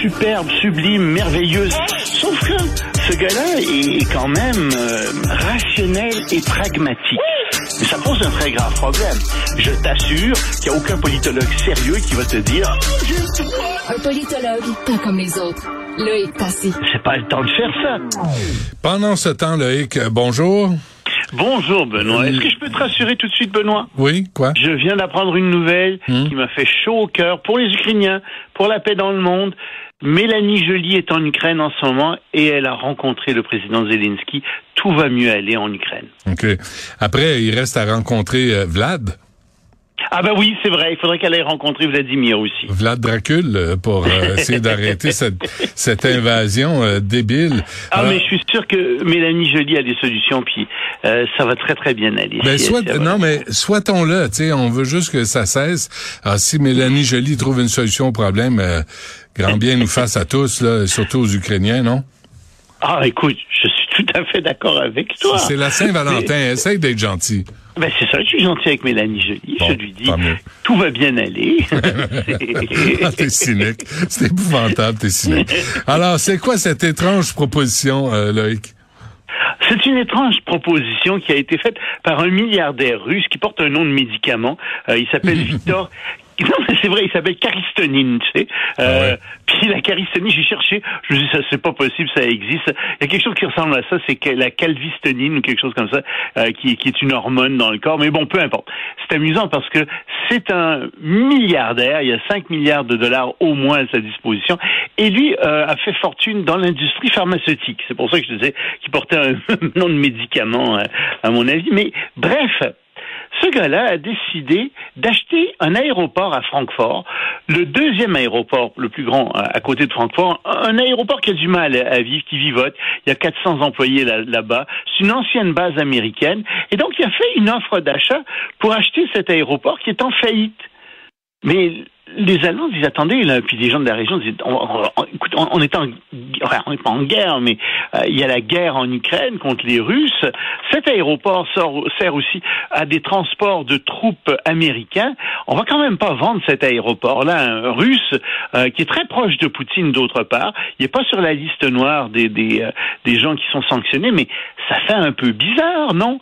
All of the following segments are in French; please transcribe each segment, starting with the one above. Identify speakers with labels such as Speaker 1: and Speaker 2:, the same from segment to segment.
Speaker 1: superbe, sublime, merveilleuse. Sauf que ce gars-là est quand même euh, rationnel et pragmatique. Mais ça pose un très grave problème. Je t'assure qu'il n'y a aucun politologue sérieux qui va te dire
Speaker 2: Un politologue, pas comme les autres. Loïc Passy.
Speaker 1: c'est pas le temps de faire ça.
Speaker 3: Pendant ce temps, Loïc, euh, bonjour.
Speaker 1: Bonjour Benoît. Est-ce que je peux te rassurer tout de suite Benoît?
Speaker 3: Oui, quoi?
Speaker 1: Je viens d'apprendre une nouvelle
Speaker 3: Hmm?
Speaker 1: qui m'a fait chaud au cœur pour les Ukrainiens, pour la paix dans le monde. Mélanie Joly est en Ukraine en ce moment et elle a rencontré le président Zelensky. Tout va mieux aller en Ukraine.
Speaker 3: OK. Après, il reste à rencontrer euh, Vlad.
Speaker 1: Ah bah oui, c'est vrai, il faudrait qu'elle aille rencontrer Vladimir aussi.
Speaker 3: Vlad Dracul euh, pour euh, essayer d'arrêter cette, cette invasion euh, débile.
Speaker 1: Ah
Speaker 3: Alors,
Speaker 1: mais je suis sûr que Mélanie Joly a des solutions, puis euh, ça va très très bien aller.
Speaker 3: ben,
Speaker 1: Si
Speaker 3: soit, non, mais souhaitons-le, tu sais, on veut juste que ça cesse. Alors, si Mélanie Joly trouve une solution au problème, euh, grand bien nous fasse à tous, là, surtout aux Ukrainiens, non?
Speaker 1: Ah écoute, je suis tout à fait d'accord avec toi.
Speaker 3: C'est la Saint-Valentin, essaye d'être gentil.
Speaker 1: Ben c'est ça, je suis gentil avec Mélanie.
Speaker 3: Bon,
Speaker 1: je lui dis, tout va bien aller.
Speaker 3: Ah, t'es cynique. C'est épouvantable, t'es cynique. Alors, c'est quoi cette étrange proposition, euh, Loïc?
Speaker 1: C'est une étrange proposition qui a été faite par un milliardaire russe qui porte un nom de médicament. Euh, il s'appelle Victor. Non, mais c'est vrai, il s'appelle caristonine, tu sais. Euh,
Speaker 3: Ah ouais.
Speaker 1: Puis la caristonine, j'ai cherché, je me dis, ça, c'est pas possible, ça existe. Il y a quelque chose qui ressemble à ça, c'est la calvistonine ou quelque chose comme ça, euh, qui, qui est une hormone dans le corps. Mais bon, peu importe. C'est amusant parce que c'est un milliardaire, il y a 5 milliards de dollars au moins à sa disposition, et lui euh, a fait fortune dans l'industrie pharmaceutique. C'est pour ça que je disais qu'il portait un nom de médicament, euh, à mon avis. Mais bref, ce gars-là a décidé d'acheter un aéroport à Francfort, le deuxième aéroport le plus grand euh, à côté de Francfort, un aéroport qui a du mal à vivre, qui vivote. Il y a 400 employés là- là-bas. C'est une ancienne base américaine. Et donc, il a fait une offre d'achat pour acheter cet aéroport qui est en faillite. Mais les Allemands disent attendez, là, puis les gens de la région disent on, on- écoute, on, on est en, on n'est pas en guerre, mais euh, il y a la guerre en Ukraine contre les Russes. Cet aéroport sert aussi à des transports de troupes américains. On va quand même pas vendre cet aéroport-là un Russe euh, qui est très proche de Poutine d'autre part. Il n'est pas sur la liste noire des des, euh, des gens qui sont sanctionnés, mais ça fait un peu bizarre, non?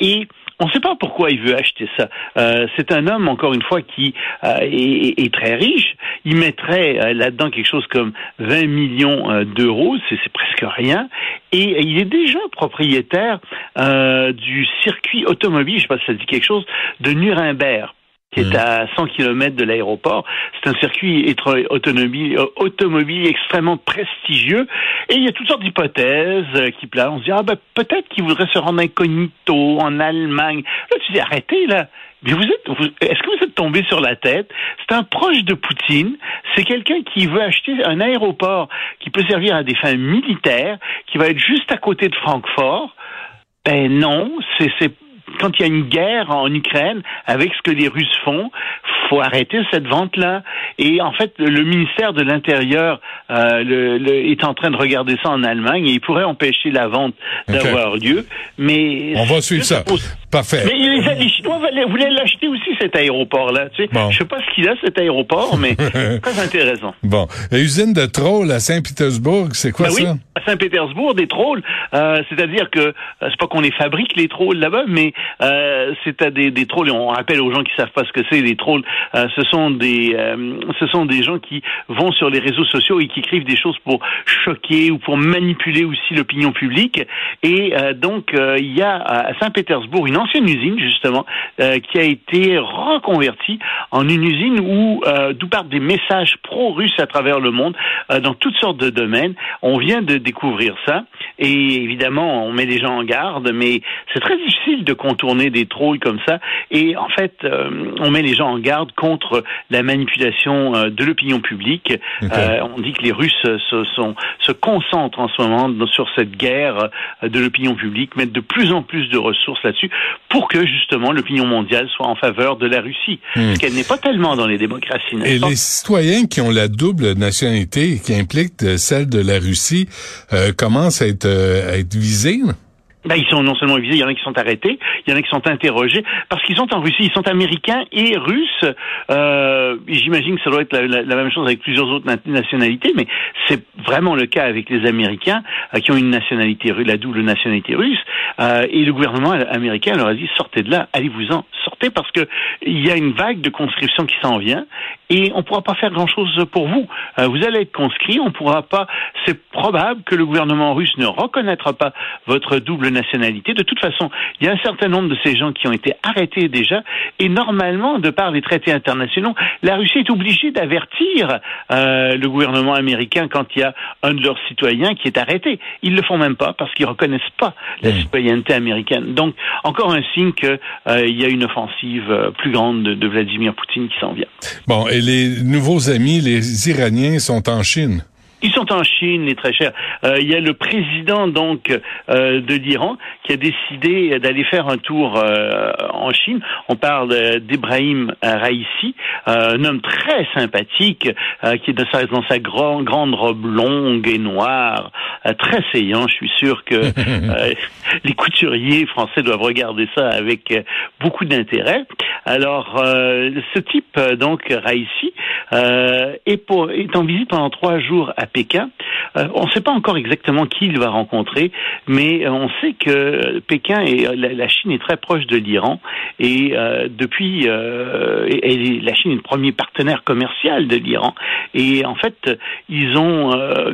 Speaker 1: Et on ne sait pas pourquoi il veut acheter ça. Euh, c'est un homme, encore une fois, qui euh, est, est très riche. Il mettrait euh, là-dedans quelque chose comme 20 millions euh, d'euros, c'est presque rien. Et il est déjà propriétaire du circuit automobile, je ne sais pas si ça dit quelque chose, de Nuremberg qui est
Speaker 3: Mhm.
Speaker 1: à 100 km de l'aéroport. C'est un circuit automobile, euh, automobile extrêmement prestigieux. Et il y a toutes sortes d'hypothèses euh, qui planent. On se dit, ah ben, peut-être qu'il voudrait se rendre incognito en Allemagne. Là, tu dis, arrêtez, là. Mais vous êtes, vous- est-ce que vous êtes tombé sur la tête? C'est un proche de Poutine. C'est quelqu'un qui veut acheter un aéroport qui peut servir à des fins militaires, qui va être juste à côté de Francfort. Ben non, c'est c'est quand il y a une guerre en Ukraine avec ce que les Russes font, faut arrêter cette vente-là. Et en fait, le ministère de l'Intérieur le, est en train de regarder ça en Allemagne et il pourrait empêcher la vente d'avoir lieu. Mais
Speaker 3: on va suivre ça. Parfait.
Speaker 1: Mais les, Chinois voulaient l'acheter aussi cet aéroport-là. Tu sais, je sais pas ce qu'il a cet aéroport, mais très intéressant.
Speaker 3: Bon, usine de trolls à Saint-Pétersbourg, c'est quoi ben ça?
Speaker 1: À Saint-Pétersbourg, des trolls, euh, c'est-à-dire que euh, c'est pas qu'on les fabrique les trolls là-bas, mais euh, c'est à des, des trolls. On rappelle aux gens qui savent pas ce que c'est les trolls. Euh, ce sont des, euh, ce sont des gens qui vont sur les réseaux sociaux et qui écrivent des choses pour choquer ou pour manipuler aussi l'opinion publique. Et donc il y a à Saint-Pétersbourg une ancienne usine justement euh, qui a été reconvertie en une usine où euh, d'où partent des messages pro-russes à travers le monde euh, dans toutes sortes de domaines. On vient de découvrir ça et évidemment on met les gens en garde, mais c'est très difficile de contourner des trolls comme ça. Et en fait, on met les gens en garde contre la manipulation de l'opinion publique. on dit que les Russes se, sont, se concentrent en ce moment sur cette guerre de l'opinion publique, mettent de plus en plus de ressources là-dessus pour que justement l'opinion mondiale soit en faveur de la Russie, hmm. ce qu'elle n'est pas tellement dans les démocraties.
Speaker 3: Et les citoyens qui ont la double nationalité, qui implique celle de la Russie, euh, commencent à être, euh, être visés.
Speaker 1: Ben, ils sont non seulement visés, il y en a qui sont arrêtés, il y en a qui sont interrogés, parce qu'ils sont en Russie, ils sont américains et russes. Euh, J'imagine que ça doit être la, même chose avec plusieurs autres nationalités, mais c'est vraiment le cas avec les Américains euh, qui ont une nationalité la double nationalité russe. Euh, et le gouvernement américain leur a dit sortez de là, allez-vous-en, sortez parce que il y a une vague de conscription qui s'en vient et on pourra pas faire grand-chose pour vous. Euh, vous allez être conscrit, on pourra pas. C'est probable que le gouvernement russe ne reconnaîtra pas votre double nationalité. De toute façon, il y a un certain nombre de ces gens qui ont été arrêtés déjà, et normalement, de par les traités internationaux, la Russie est obligée d'avertir euh, le gouvernement américain quand il y a un de leurs citoyens qui est arrêté. Ils le font même pas parce qu'ils reconnaissent pas la mmh. citoyenneté américaine. Donc, encore un signe qu'il euh, y a une offensive euh, plus grande de, de Vladimir Poutine qui s'en vient.
Speaker 3: Bon, et les nouveaux amis, les Iraniens, sont en Chine.
Speaker 1: Ils sont en Chine, les très chers. Euh, il y a le président donc euh, de l'Iran qui a décidé d'aller faire un tour euh, en Chine. On parle d'Ibrahim Raisi, un homme très sympathique qui est dans sa, grande robe longue et noire, très saillant. Je suis sûr que les couturiers français doivent regarder ça avec beaucoup d'intérêt. Alors, ce type donc Raisi est, pour, est en visite pendant trois jours à Pékin. Euh, on ne sait pas encore exactement qui il va rencontrer, mais euh, on sait que Pékin et euh, la, Chine est très proche de l'Iran. Et depuis la Chine est le premier partenaire commercial de l'Iran. Et en fait ils ont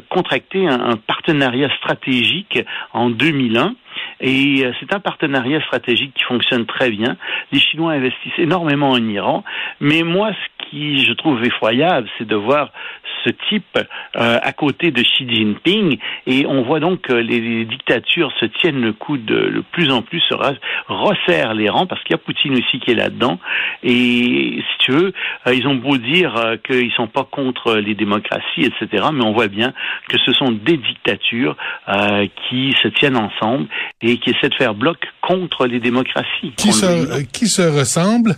Speaker 1: contracté un, partenariat stratégique en 2001 et c'est un partenariat stratégique qui fonctionne très bien. Les Chinois investissent énormément en Iran, mais moi, ce qui je trouve effroyable, c'est de voir ce type euh, à côté de Xi Jinping. Et on voit donc que les, dictatures se tiennent le coup de le plus en plus se resserrent les rangs parce qu'il y a Poutine aussi qui est là-dedans. Et si tu veux euh, ils ont beau dire euh, qu'ils sont pas contre les démocraties etc mais on voit bien que ce sont des dictatures qui se tiennent ensemble et qui essaient de faire bloc contre les démocraties
Speaker 3: qui se, qui se ressemblent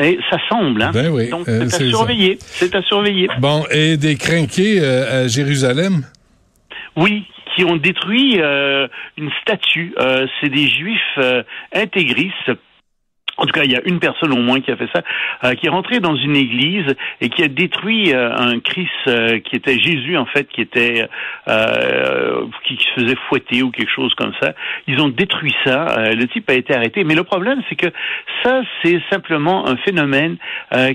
Speaker 1: et ça semble, hein?
Speaker 3: Ben oui,
Speaker 1: Donc, c'est à surveiller. C'est à surveiller.
Speaker 3: Bon, et des crinqués euh, à Jérusalem?
Speaker 1: Oui, qui ont détruit euh, une statue. Euh, c'est des juifs intégristes en tout cas, il y a une personne au moins qui a fait ça, euh, qui est rentré dans une église et qui a détruit euh, un Christ euh, qui était Jésus en fait, qui était qui se faisait fouetter ou quelque chose comme ça. Ils ont détruit ça. le type a été arrêté. Mais le problème, c'est que ça, c'est simplement un phénomène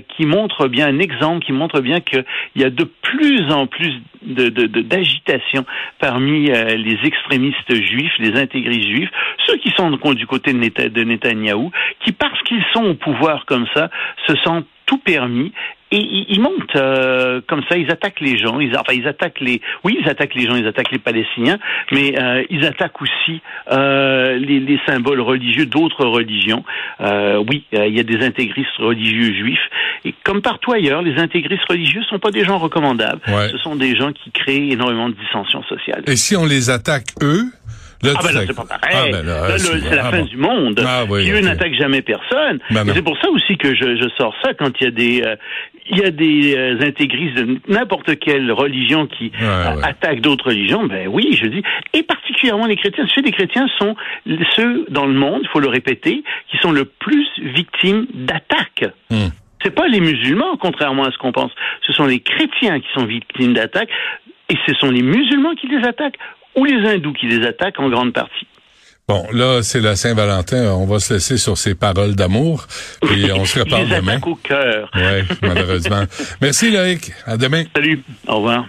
Speaker 1: qui montre bien un exemple, qui montre bien qu'il y a de plus en plus de, d'agitation parmi les extrémistes juifs, les intégristes juifs, ceux qui sont du côté de, Netanyahou, qui partent parce qu'ils sont au pouvoir comme ça, se sentent tout permis et ils, montent euh, comme ça, ils attaquent les gens, ils, enfin ils attaquent les, oui ils attaquent les gens, ils attaquent les Palestiniens, mais euh, ils attaquent aussi euh, les, les, symboles religieux d'autres religions. oui, il y a des intégristes religieux juifs et comme partout ailleurs, les intégristes religieux sont pas des gens recommandables. Ce sont des gens qui créent énormément de dissensions sociales.
Speaker 3: Et si on les attaque eux,
Speaker 1: ah ben là, c'est pas pareil.
Speaker 3: Ah, ben là,
Speaker 1: Là, le-
Speaker 3: c'est-
Speaker 1: la
Speaker 3: ah,
Speaker 1: fin
Speaker 3: bon.
Speaker 1: du monde.
Speaker 3: Ah, oui,
Speaker 1: Dieu n'attaque jamais personne.
Speaker 3: Ben
Speaker 1: c'est pour ça aussi que je, je sors ça quand il y a des euh, il y a des euh, intégristes de n'importe quelle religion qui
Speaker 3: Ouais,
Speaker 1: euh,
Speaker 3: ouais.
Speaker 1: attaquent d'autres religions. Ben oui, je dis. Et particulièrement les chrétiens. Ceux des chrétiens sont ceux dans le monde, il faut le répéter, qui sont le plus victimes d'attaques.
Speaker 3: Hmm.
Speaker 1: C'est pas les musulmans, contrairement à ce qu'on pense. Ce sont les chrétiens qui sont victimes d'attaques, et ce sont les musulmans qui les attaquent, ou les hindous qui les attaquent en grande partie.
Speaker 3: Bon, là, c'est la Saint-Valentin. On va se laisser sur ces paroles d'amour. Puis on se reparle demain.
Speaker 1: au cœur.
Speaker 3: Oui, malheureusement. Merci, Loïc. À demain.
Speaker 1: Salut, au revoir.